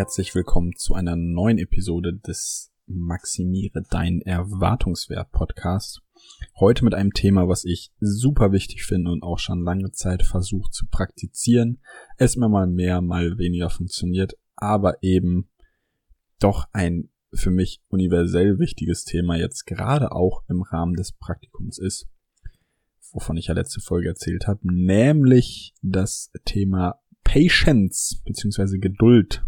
Herzlich willkommen zu einer neuen Episode des Maximiere deinen Erwartungswert Podcast. Heute mit einem Thema, was ich super wichtig finde und auch schon lange Zeit versucht zu praktizieren. Es mir mal mehr, mal weniger funktioniert, aber eben doch ein für mich universell wichtiges Thema jetzt gerade auch im Rahmen des Praktikums ist, wovon ich ja letzte Folge erzählt habe, nämlich das Thema Patience beziehungsweise Geduld.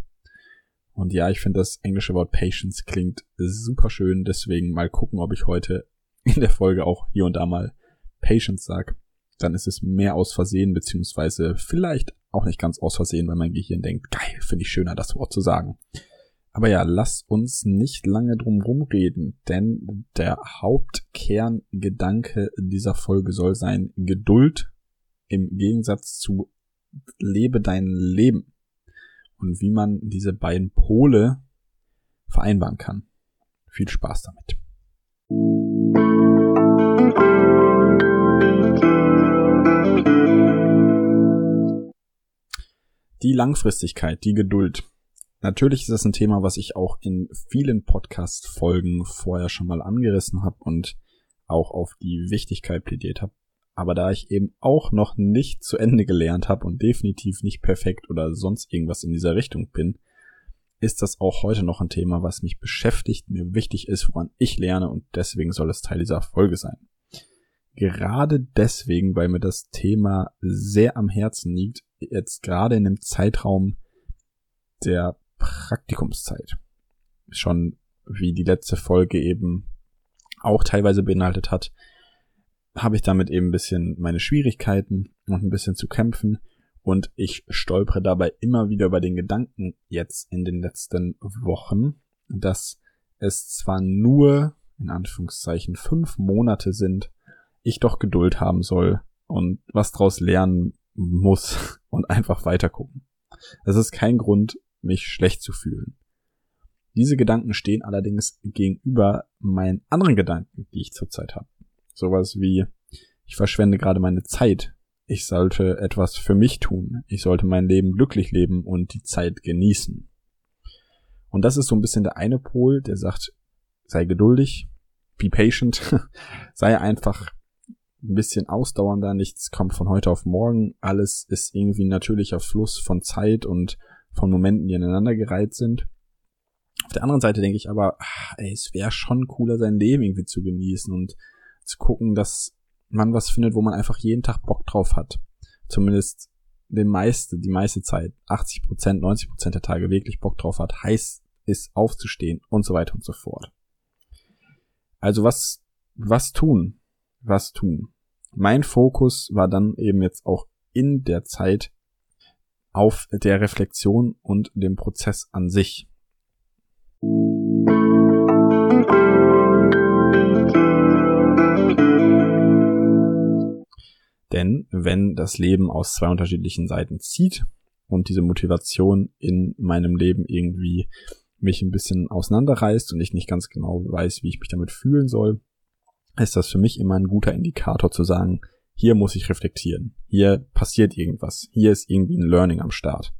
Und ja, ich finde das englische Wort Patience klingt super schön, deswegen mal gucken, ob ich heute in der Folge auch hier und da mal Patience sag. Dann ist es mehr aus Versehen, beziehungsweise vielleicht auch nicht ganz aus Versehen, weil mein Gehirn denkt, geil, finde ich schöner, das Wort zu sagen. Aber ja, lass uns nicht lange drum rumreden, denn der Hauptkerngedanke dieser Folge soll sein Geduld im Gegensatz zu lebe dein Leben und wie man diese beiden Pole vereinbaren kann. Viel Spaß damit. Die Langfristigkeit, die Geduld. Natürlich ist das ein Thema, was ich auch in vielen Podcast-Folgen vorher schon mal angerissen habe und auch auf die Wichtigkeit plädiert habe. Aber da ich eben auch noch nicht zu Ende gelernt habe und definitiv nicht perfekt oder sonst irgendwas in dieser Richtung bin, ist das auch heute noch ein Thema, was mich beschäftigt, mir wichtig ist, woran ich lerne und deswegen soll es Teil dieser Folge sein. Gerade deswegen, weil mir das Thema sehr am Herzen liegt, jetzt gerade in dem Zeitraum der Praktikumszeit. Schon wie die letzte Folge eben auch teilweise beinhaltet hat, habe ich damit eben ein bisschen meine Schwierigkeiten und ein bisschen zu kämpfen und ich stolpere dabei immer wieder über den Gedanken jetzt in den letzten Wochen, dass es zwar nur in Anführungszeichen fünf Monate sind, ich doch Geduld haben soll und was draus lernen muss und einfach weiter gucken. Es ist kein Grund, mich schlecht zu fühlen. Diese Gedanken stehen allerdings gegenüber meinen anderen Gedanken, die ich zurzeit habe. Sowas wie, ich verschwende gerade meine Zeit. Ich sollte etwas für mich tun. Ich sollte mein Leben glücklich leben und die Zeit genießen. Und das ist so ein bisschen der eine Pol, der sagt, sei geduldig, be patient, sei einfach ein bisschen ausdauernder, nichts kommt von heute auf morgen, alles ist irgendwie ein natürlicher Fluss von Zeit und von Momenten, die aneinander gereiht sind. Auf der anderen Seite denke ich aber, ach, ey, es wäre schon cooler, sein Leben irgendwie zu genießen und zu gucken, dass man was findet, wo man einfach jeden Tag Bock drauf hat. Zumindest den meiste, die meiste Zeit, 80 Prozent, 90 Prozent der Tage wirklich Bock drauf hat, heiß ist aufzustehen und so weiter und so fort. Also was, was tun? Was tun? Mein Fokus war dann eben jetzt auch in der Zeit auf der Reflexion und dem Prozess an sich. Denn wenn das Leben aus zwei unterschiedlichen Seiten zieht und diese Motivation in meinem Leben irgendwie mich ein bisschen auseinanderreißt und ich nicht ganz genau weiß, wie ich mich damit fühlen soll, ist das für mich immer ein guter Indikator zu sagen, hier muss ich reflektieren, hier passiert irgendwas, hier ist irgendwie ein Learning am Start.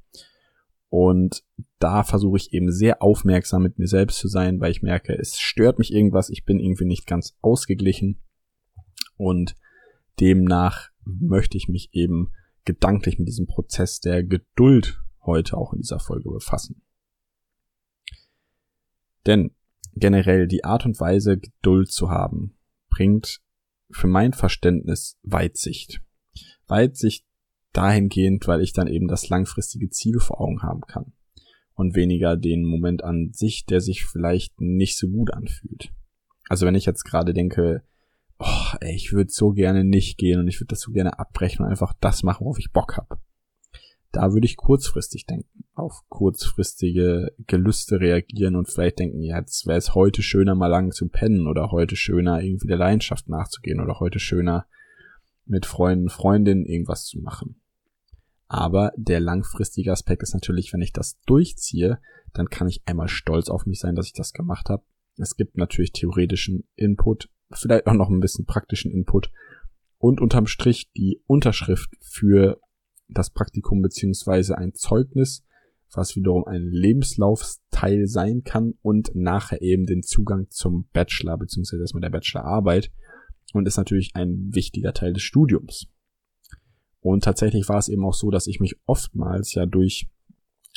Und da versuche ich eben sehr aufmerksam mit mir selbst zu sein, weil ich merke, es stört mich irgendwas, ich bin irgendwie nicht ganz ausgeglichen. Und demnach möchte ich mich eben gedanklich mit diesem Prozess der Geduld heute auch in dieser Folge befassen. Denn generell die Art und Weise, Geduld zu haben, bringt für mein Verständnis Weitsicht. Weitsicht dahingehend, weil ich dann eben das langfristige Ziel vor Augen haben kann und weniger den Moment an sich, der sich vielleicht nicht so gut anfühlt. Also wenn ich jetzt gerade denke, oh, ey, ich würde so gerne nicht gehen und ich würde das so gerne abbrechen und einfach das machen, worauf ich Bock habe. Da würde ich kurzfristig denken, auf kurzfristige Gelüste reagieren und vielleicht denken, jetzt wäre es heute schöner, mal lang zu pennen oder heute schöner, irgendwie der Leidenschaft nachzugehen oder heute schöner, mit Freunden, Freundinnen irgendwas zu machen. Aber der langfristige Aspekt ist natürlich, wenn ich das durchziehe, dann kann ich einmal stolz auf mich sein, dass ich das gemacht habe. Es gibt natürlich theoretischen Input, vielleicht auch noch ein bisschen praktischen Input und unterm Strich die Unterschrift für das Praktikum beziehungsweise ein Zeugnis was wiederum ein Lebenslaufsteil sein kann und nachher eben den Zugang zum Bachelor beziehungsweise erstmal der Bachelorarbeit und ist natürlich ein wichtiger Teil des Studiums. Und tatsächlich war es eben auch so, dass ich mich oftmals ja durch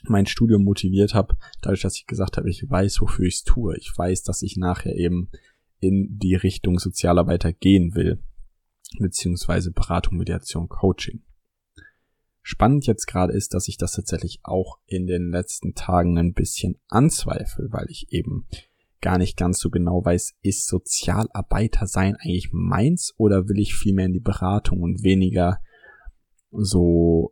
mein Studium motiviert habe, dadurch, dass ich gesagt habe, ich weiß, wofür ich es tue. Ich weiß, dass ich nachher eben in die Richtung Sozialarbeiter gehen will, beziehungsweise Beratung, Mediation, Coaching. Spannend jetzt gerade ist, dass ich das tatsächlich auch in den letzten Tagen ein bisschen anzweifle, weil ich eben gar nicht ganz so genau weiß, ist Sozialarbeiter sein eigentlich meins oder will ich vielmehr in die Beratung und weniger so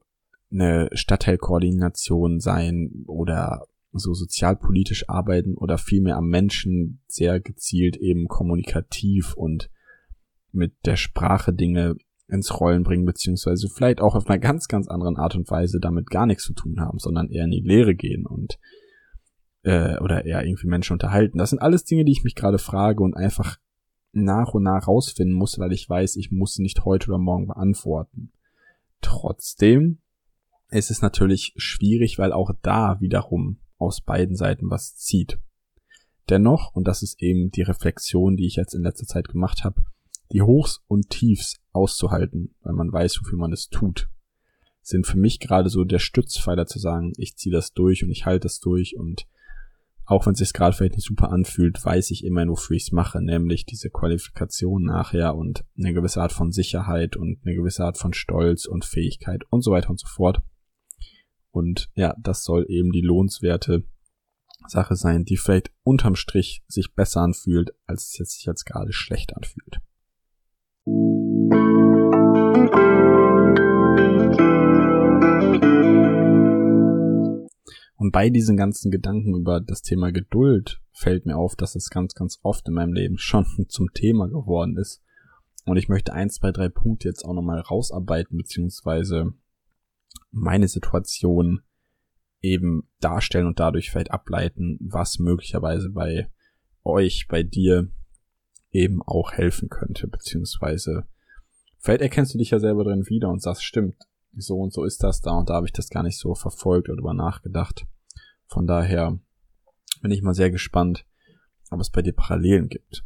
eine Stadtteilkoordination sein oder so sozialpolitisch arbeiten oder vielmehr am Menschen sehr gezielt eben kommunikativ und mit der Sprache Dinge ins Rollen bringen, beziehungsweise vielleicht auch auf einer ganz, ganz anderen Art und Weise damit gar nichts zu tun haben, sondern eher in die Lehre gehen und äh, oder eher irgendwie Menschen unterhalten. Das sind alles Dinge, die ich mich gerade frage und einfach nach und nach rausfinden muss, weil ich weiß, ich muss nicht heute oder morgen beantworten. Trotzdem ist es natürlich schwierig, weil auch da wiederum aus beiden Seiten was zieht. Dennoch, und das ist eben die Reflexion, die ich jetzt in letzter Zeit gemacht habe, die Hochs und Tiefs auszuhalten, weil man weiß, wofür man es tut, sind für mich gerade so der Stützpfeiler zu sagen, ich ziehe das durch und ich halte das durch und auch wenn es sich gerade vielleicht nicht super anfühlt, weiß ich immer, wofür ich es mache, nämlich diese Qualifikation nachher und eine gewisse Art von Sicherheit und eine gewisse Art von Stolz und Fähigkeit und so weiter und so fort. Und ja, das soll eben die lohnenswerte Sache sein, die vielleicht unterm Strich sich besser anfühlt, als es jetzt sich jetzt gerade schlecht anfühlt. Und bei diesen ganzen Gedanken über das Thema Geduld fällt mir auf, dass es ganz, ganz oft in meinem Leben schon zum Thema geworden ist. Und ich möchte ein, zwei, drei Punkte jetzt auch nochmal rausarbeiten, beziehungsweise meine Situation eben darstellen und dadurch vielleicht ableiten, was möglicherweise bei euch, bei dir eben auch helfen könnte, beziehungsweise vielleicht erkennst du dich ja selber drin wieder und sagst, stimmt, so und so ist das da und da habe ich das gar nicht so verfolgt oder darüber nachgedacht. Von daher bin ich mal sehr gespannt, ob es bei dir Parallelen gibt.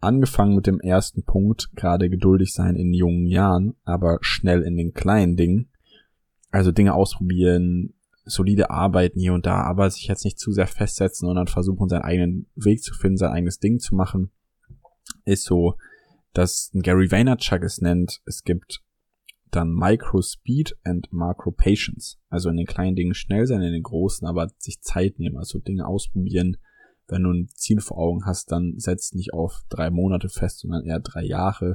Angefangen mit dem ersten Punkt, gerade geduldig sein in jungen Jahren, aber schnell in den kleinen Dingen. Also Dinge ausprobieren, solide arbeiten hier und da, aber sich jetzt nicht zu sehr festsetzen und dann versuchen, seinen eigenen Weg zu finden, sein eigenes Ding zu machen, ist so, dass Gary Vaynerchuk es nennt, es gibt dann Micro Speed and Macro Patience. Also in den kleinen Dingen schnell sein, in den großen aber sich Zeit nehmen, also Dinge ausprobieren. Wenn du ein Ziel vor Augen hast, dann setz nicht auf drei Monate fest, sondern eher drei Jahre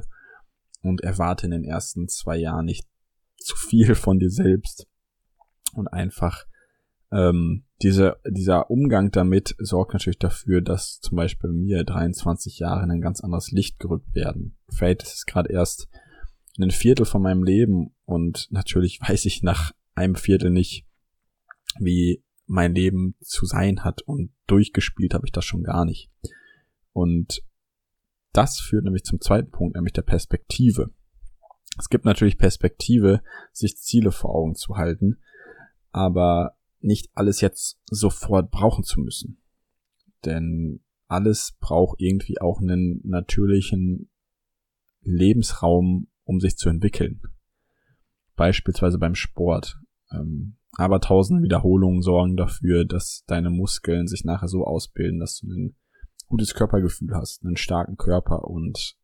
und erwarte in den ersten zwei Jahren nicht zu viel von dir selbst und einfach ähm, diese, dieser Umgang damit sorgt natürlich dafür, dass zum Beispiel mir 23 Jahre in ein ganz anderes Licht gerückt werden. Vielleicht ist gerade erst ein Viertel von meinem Leben und natürlich weiß ich nach einem Viertel nicht, wie mein Leben zu sein hat und durchgespielt habe ich das schon gar nicht. Und das führt nämlich zum zweiten Punkt, nämlich der Perspektive. Es gibt natürlich Perspektive, sich Ziele vor Augen zu halten, aber nicht alles jetzt sofort brauchen zu müssen. Denn alles braucht irgendwie auch einen natürlichen Lebensraum, um sich zu entwickeln. Beispielsweise beim Sport. Ähm, aber tausende Wiederholungen sorgen dafür, dass deine Muskeln sich nachher so ausbilden, dass du ein gutes Körpergefühl hast, einen starken Körper und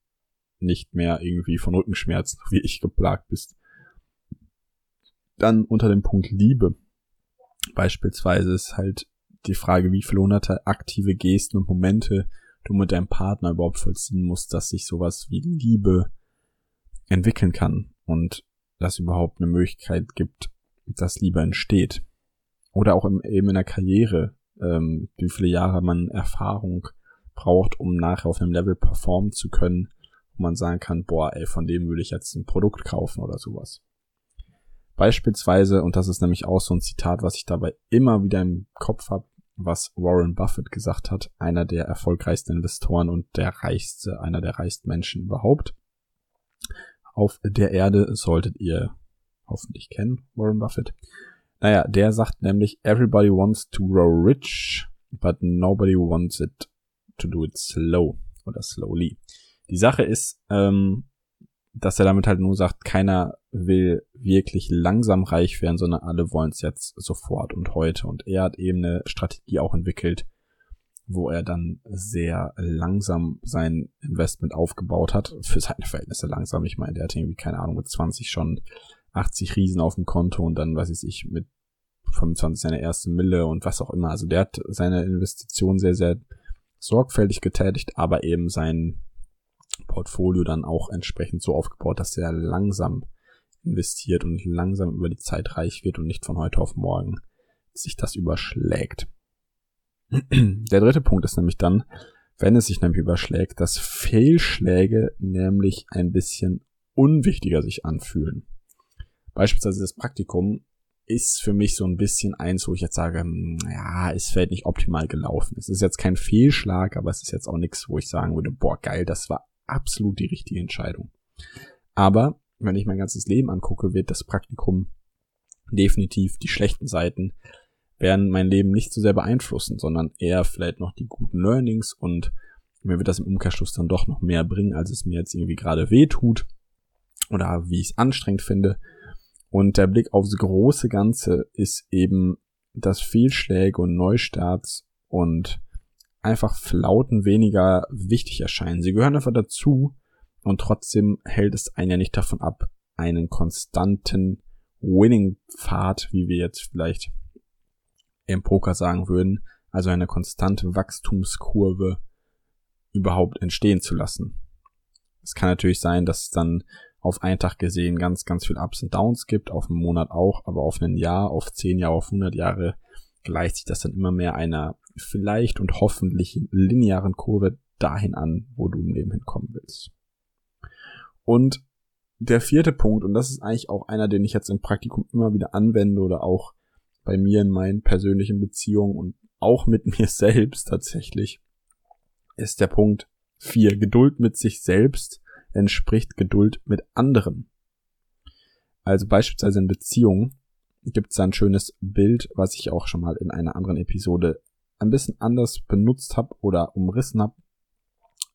nicht mehr irgendwie von Rückenschmerzen, wie ich geplagt bist. Dann unter dem Punkt Liebe Beispielsweise ist halt die Frage, wie viele hunderte aktive Gesten und Momente du mit deinem Partner überhaupt vollziehen musst, dass sich sowas wie Liebe entwickeln kann und dass überhaupt eine Möglichkeit gibt, dass Liebe entsteht. Oder auch im, eben in der Karriere, ähm, wie viele Jahre man Erfahrung braucht, um nachher auf einem Level performen zu können, wo man sagen kann, boah, ey, von dem würde ich jetzt ein Produkt kaufen oder sowas. Beispielsweise, und das ist nämlich auch so ein Zitat, was ich dabei immer wieder im Kopf habe, was Warren Buffett gesagt hat, einer der erfolgreichsten Investoren und der reichste, einer der reichsten Menschen überhaupt. Auf der Erde solltet ihr hoffentlich kennen, Warren Buffett. Naja, der sagt nämlich, everybody wants to grow rich, but nobody wants it to do it slow oder slowly. Die Sache ist, ähm, dass er damit halt nur sagt, keiner will wirklich langsam reich werden, sondern alle wollen es jetzt sofort und heute. Und er hat eben eine Strategie auch entwickelt, wo er dann sehr langsam sein Investment aufgebaut hat. Für seine Verhältnisse langsam. Ich meine, der hat irgendwie, keine Ahnung, mit 20 schon 80 Riesen auf dem Konto und dann, weiß ich, mit 25 seine erste Mille und was auch immer. Also der hat seine Investition sehr, sehr sorgfältig getätigt, aber eben sein Portfolio dann auch entsprechend so aufgebaut, dass er langsam investiert und langsam über die Zeit reich wird und nicht von heute auf morgen sich das überschlägt. Der dritte Punkt ist nämlich dann, wenn es sich nämlich überschlägt, dass Fehlschläge nämlich ein bisschen unwichtiger sich anfühlen. Beispielsweise das Praktikum ist für mich so ein bisschen eins, wo ich jetzt sage, hm, ja, es fällt nicht optimal gelaufen. Es ist jetzt kein Fehlschlag, aber es ist jetzt auch nichts, wo ich sagen würde, boah, geil, das war absolut die richtige Entscheidung. Aber wenn ich mein ganzes Leben angucke, wird das Praktikum definitiv die schlechten Seiten werden mein Leben nicht so sehr beeinflussen, sondern eher vielleicht noch die guten Learnings und mir wird das im Umkehrschluss dann doch noch mehr bringen, als es mir jetzt irgendwie gerade weh tut oder wie ich es anstrengend finde. Und der Blick aufs große Ganze ist eben, dass Fehlschläge und Neustarts und einfach Flauten weniger wichtig erscheinen. Sie gehören einfach dazu und trotzdem hält es einen ja nicht davon ab, einen konstanten Winning-Pfad, wie wir jetzt vielleicht im Poker sagen würden, also eine konstante Wachstumskurve überhaupt entstehen zu lassen. Es kann natürlich sein, dass es dann auf einen Tag gesehen ganz, ganz viel Ups und Downs gibt, auf einen Monat auch, aber auf ein Jahr, auf zehn Jahre, auf 100 Jahre gleicht sich das dann immer mehr einer vielleicht und hoffentlich linearen Kurve dahin an, wo du im Leben hinkommen willst. Und der vierte Punkt, und das ist eigentlich auch einer, den ich jetzt im Praktikum immer wieder anwende oder auch bei mir in meinen persönlichen Beziehungen und auch mit mir selbst tatsächlich, ist der Punkt vier. Geduld mit sich selbst entspricht Geduld mit anderen. Also beispielsweise in Beziehungen gibt es ein schönes Bild, was ich auch schon mal in einer anderen Episode ein bisschen anders benutzt habe oder umrissen habe.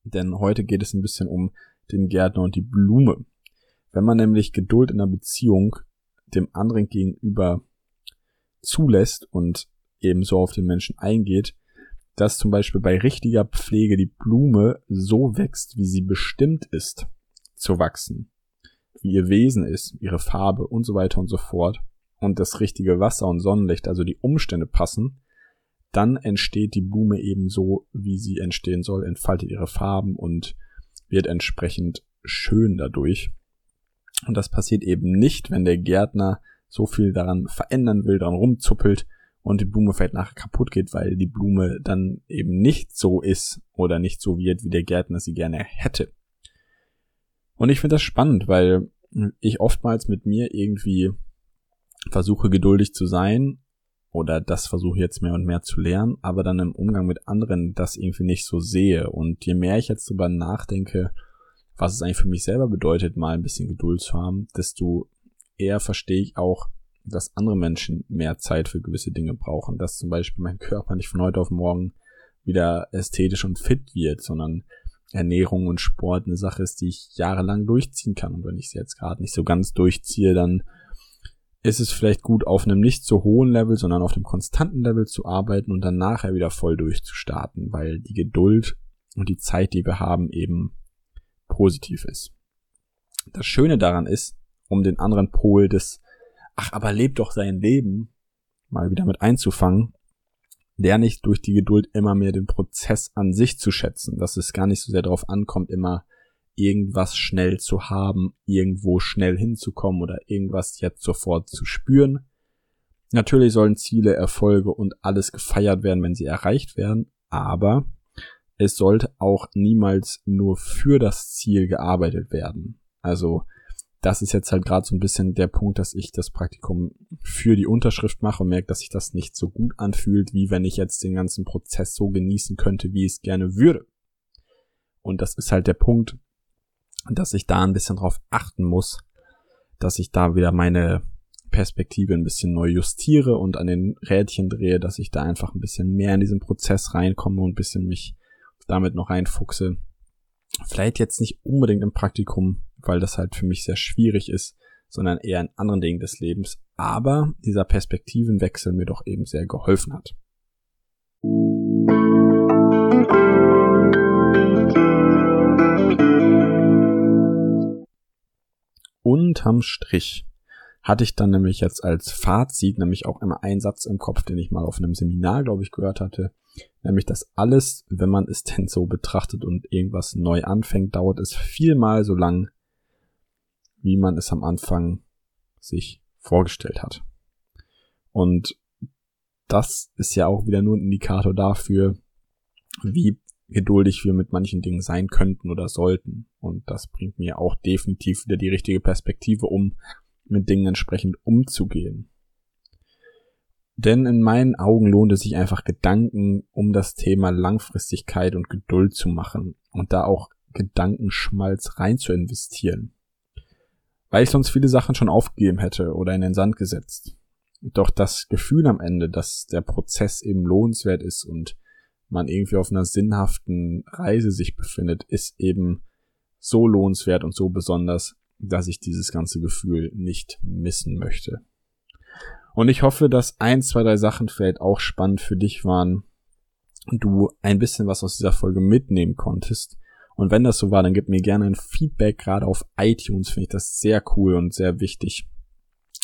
Denn heute geht es ein bisschen um den Gärtner und die Blume. Wenn man nämlich Geduld in einer Beziehung dem anderen gegenüber zulässt und ebenso auf den Menschen eingeht, dass zum Beispiel bei richtiger Pflege die Blume so wächst, wie sie bestimmt ist zu wachsen, wie ihr Wesen ist, ihre Farbe und so weiter und so fort, und das richtige Wasser und Sonnenlicht, also die Umstände passen, dann entsteht die Blume eben so, wie sie entstehen soll, entfaltet ihre Farben und wird entsprechend schön dadurch. Und das passiert eben nicht, wenn der Gärtner so viel daran verändern will, daran rumzuppelt und die Blume vielleicht nachher kaputt geht, weil die Blume dann eben nicht so ist oder nicht so wird, wie der Gärtner sie gerne hätte. Und ich finde das spannend, weil ich oftmals mit mir irgendwie versuche geduldig zu sein oder das versuche jetzt mehr und mehr zu lernen, aber dann im Umgang mit anderen das irgendwie nicht so sehe. Und je mehr ich jetzt darüber nachdenke, was es eigentlich für mich selber bedeutet, mal ein bisschen Geduld zu haben, desto eher verstehe ich auch, dass andere Menschen mehr Zeit für gewisse Dinge brauchen, dass zum Beispiel mein Körper nicht von heute auf morgen wieder ästhetisch und fit wird, sondern Ernährung und Sport eine Sache ist, die ich jahrelang durchziehen kann. Und wenn ich sie jetzt gerade nicht so ganz durchziehe, dann ist es vielleicht gut, auf einem nicht so hohen Level, sondern auf einem konstanten Level zu arbeiten und dann nachher wieder voll durchzustarten, weil die Geduld und die Zeit, die wir haben, eben positiv ist. Das Schöne daran ist, um den anderen Pol des Ach, aber lebt doch sein Leben mal wieder mit einzufangen, lerne ich durch die Geduld immer mehr den Prozess an sich zu schätzen, dass es gar nicht so sehr darauf ankommt, immer irgendwas schnell zu haben, irgendwo schnell hinzukommen oder irgendwas jetzt sofort zu spüren. Natürlich sollen Ziele, Erfolge und alles gefeiert werden, wenn sie erreicht werden, aber es sollte auch niemals nur für das Ziel gearbeitet werden. Also das ist jetzt halt gerade so ein bisschen der Punkt, dass ich das Praktikum für die Unterschrift mache und merke, dass sich das nicht so gut anfühlt, wie wenn ich jetzt den ganzen Prozess so genießen könnte, wie ich es gerne würde. Und das ist halt der Punkt, dass ich da ein bisschen drauf achten muss, dass ich da wieder meine Perspektive ein bisschen neu justiere und an den Rädchen drehe, dass ich da einfach ein bisschen mehr in diesen Prozess reinkomme und ein bisschen mich damit noch reinfuchse. Vielleicht jetzt nicht unbedingt im Praktikum, weil das halt für mich sehr schwierig ist, sondern eher in anderen Dingen des Lebens, aber dieser Perspektivenwechsel mir doch eben sehr geholfen hat. Unterm Strich hatte ich dann nämlich jetzt als Fazit nämlich auch immer einen Satz im Kopf, den ich mal auf einem Seminar, glaube ich, gehört hatte. Nämlich, dass alles, wenn man es denn so betrachtet und irgendwas neu anfängt, dauert es vielmal so lang, wie man es am Anfang sich vorgestellt hat. Und das ist ja auch wieder nur ein Indikator dafür, wie geduldig wir mit manchen Dingen sein könnten oder sollten. Und das bringt mir auch definitiv wieder die richtige Perspektive, um mit Dingen entsprechend umzugehen. Denn in meinen Augen lohnt es sich einfach Gedanken um das Thema Langfristigkeit und Geduld zu machen und da auch Gedankenschmalz rein zu investieren. Weil ich sonst viele Sachen schon aufgegeben hätte oder in den Sand gesetzt. Doch das Gefühl am Ende, dass der Prozess eben lohnenswert ist und man irgendwie auf einer sinnhaften Reise sich befindet, ist eben so lohnenswert und so besonders, dass ich dieses ganze Gefühl nicht missen möchte. Und ich hoffe, dass ein, zwei, drei Sachen vielleicht auch spannend für dich waren und du ein bisschen was aus dieser Folge mitnehmen konntest. Und wenn das so war, dann gib mir gerne ein Feedback. Gerade auf iTunes finde ich das sehr cool und sehr wichtig,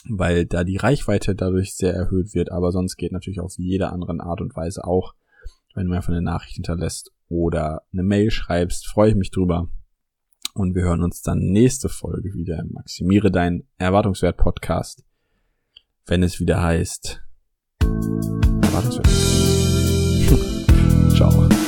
weil da die Reichweite dadurch sehr erhöht wird. Aber sonst geht natürlich auf jede andere Art und Weise auch, wenn du mir einfach eine Nachricht hinterlässt oder eine Mail schreibst, freue ich mich drüber. Und wir hören uns dann nächste Folge wieder im Maximiere deinen Erwartungswert Podcast, wenn es wieder heißt Erwartungswert. Ciao.